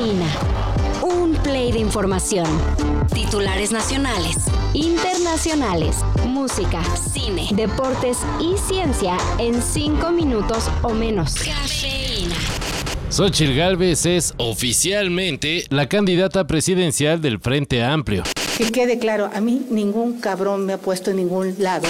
Cafeína. Un play de información. Titulares nacionales, internacionales, música, cine, deportes y ciencia en cinco minutos o menos. Cafeína. Xochitl Gálvez es oficialmente la candidata presidencial del Frente Amplio. Que quede claro, a mí ningún cabrón me ha puesto en ningún lado.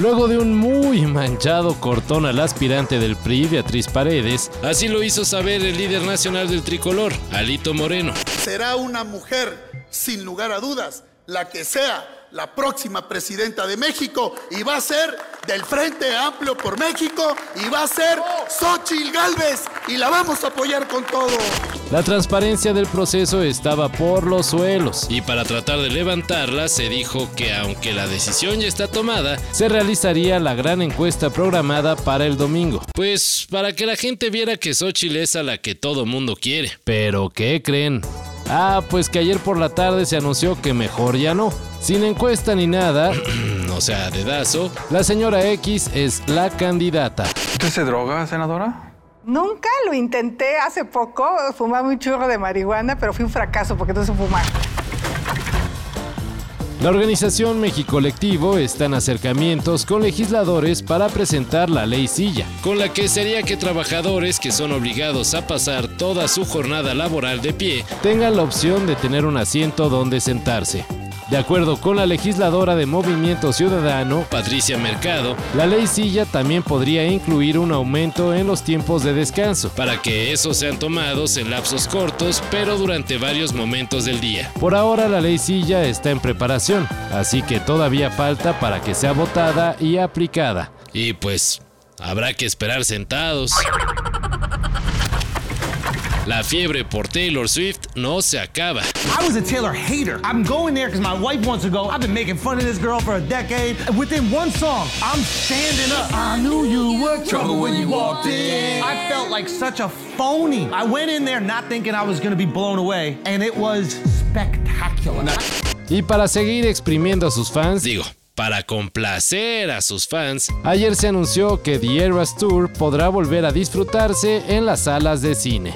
Luego de un muy manchado cortón al aspirante del PRI, Beatriz Paredes, así lo hizo saber el líder nacional del tricolor, Alito Moreno. Será una mujer, sin lugar a dudas, la que sea la próxima presidenta de México y va a ser del Frente Amplio por México y va a ser Xochitl Galvez y la vamos a apoyar con todo. La transparencia del proceso estaba por los suelos y para tratar de levantarla se dijo que aunque la decisión ya está tomada, se realizaría la gran encuesta programada para el domingo. Pues para que la gente viera que Xochitl es a la que todo mundo quiere. Pero ¿qué creen? Ah, pues que ayer por la tarde se anunció que mejor ya no. Sin encuesta ni nada, o sea, dedazo, la señora X es la candidata. ¿Usted se droga, senadora? Nunca lo intenté hace poco, fumaba un churro de marihuana, pero fue un fracaso porque no se fumar. La organización México Colectivo está en acercamientos con legisladores para presentar la ley silla, con la que sería que trabajadores que son obligados a pasar toda su jornada laboral de pie tengan la opción de tener un asiento donde sentarse. De acuerdo con la legisladora de Movimiento Ciudadano, Patricia Mercado, la ley silla también podría incluir un aumento en los tiempos de descanso, para que esos sean tomados en lapsos cortos, pero durante varios momentos del día. Por ahora la ley silla está en preparación, así que todavía falta para que sea votada y aplicada. Y pues, habrá que esperar sentados. La fiebre por Taylor Swift no se acaba. I was a Taylor hater. I'm going there because my wife wants to go. I've been making fun of this girl for a decade. Within one song, I'm standing up. I knew you were trouble when you walked in. I felt like such a phony. I went in there not thinking I was going to be blown away, and it was spectacular. Y para seguir exprimiendo a sus fans, digo, para complacer a sus fans, ayer se anunció que The Eras Tour podrá volver a disfrutarse en las salas de cine.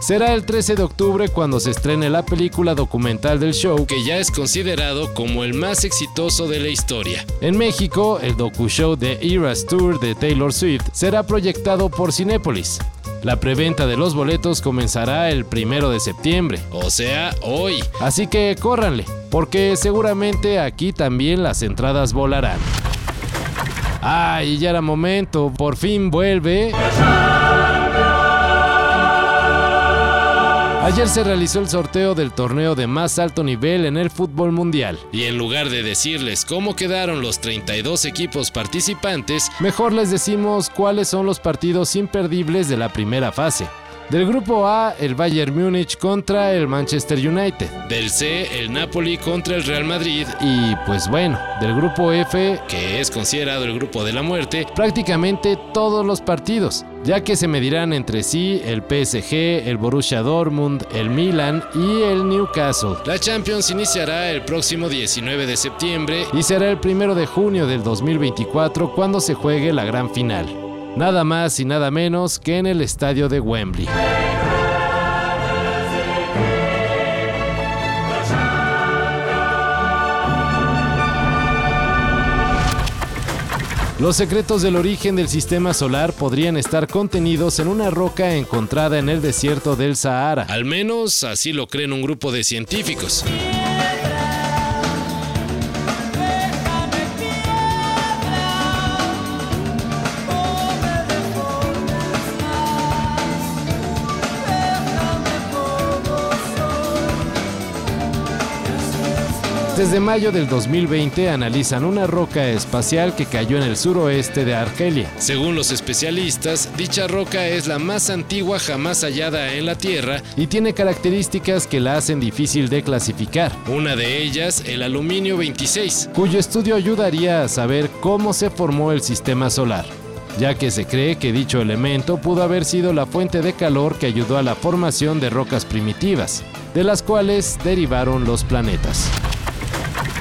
Será el 13 de octubre cuando se estrene la película documental del show, que ya es considerado como el más exitoso de la historia. En México, el docu-show de Eras Tour de Taylor Swift será proyectado por Cinépolis. La preventa de los boletos comenzará el primero de septiembre, o sea, hoy. Así que córranle, porque seguramente aquí también las entradas volarán. Ay, ya era momento, por fin vuelve. Ayer se realizó el sorteo del torneo de más alto nivel en el fútbol mundial. Y en lugar de decirles cómo quedaron los 32 equipos participantes, mejor les decimos cuáles son los partidos imperdibles de la primera fase. Del grupo A, el Bayern Múnich contra el Manchester United. Del C, el Napoli contra el Real Madrid. Y pues bueno, del grupo F, que es considerado el grupo de la muerte, prácticamente todos los partidos, ya que se medirán entre sí el PSG, el Borussia Dortmund, el Milan y el Newcastle. La Champions iniciará el próximo 19 de septiembre y será el primero de junio del 2024 cuando se juegue la gran final nada más y nada menos que en el estadio de Wembley. Los secretos del origen del sistema solar podrían estar contenidos en una roca encontrada en el desierto del Sahara. Al menos así lo creen un grupo de científicos. Desde mayo del 2020 analizan una roca espacial que cayó en el suroeste de Argelia. Según los especialistas, dicha roca es la más antigua jamás hallada en la Tierra y tiene características que la hacen difícil de clasificar. Una de ellas, el aluminio 26, cuyo estudio ayudaría a saber cómo se formó el sistema solar ya que se cree que dicho elemento pudo haber sido la fuente de calor que ayudó a la formación de rocas primitivas, de las cuales derivaron los planetas.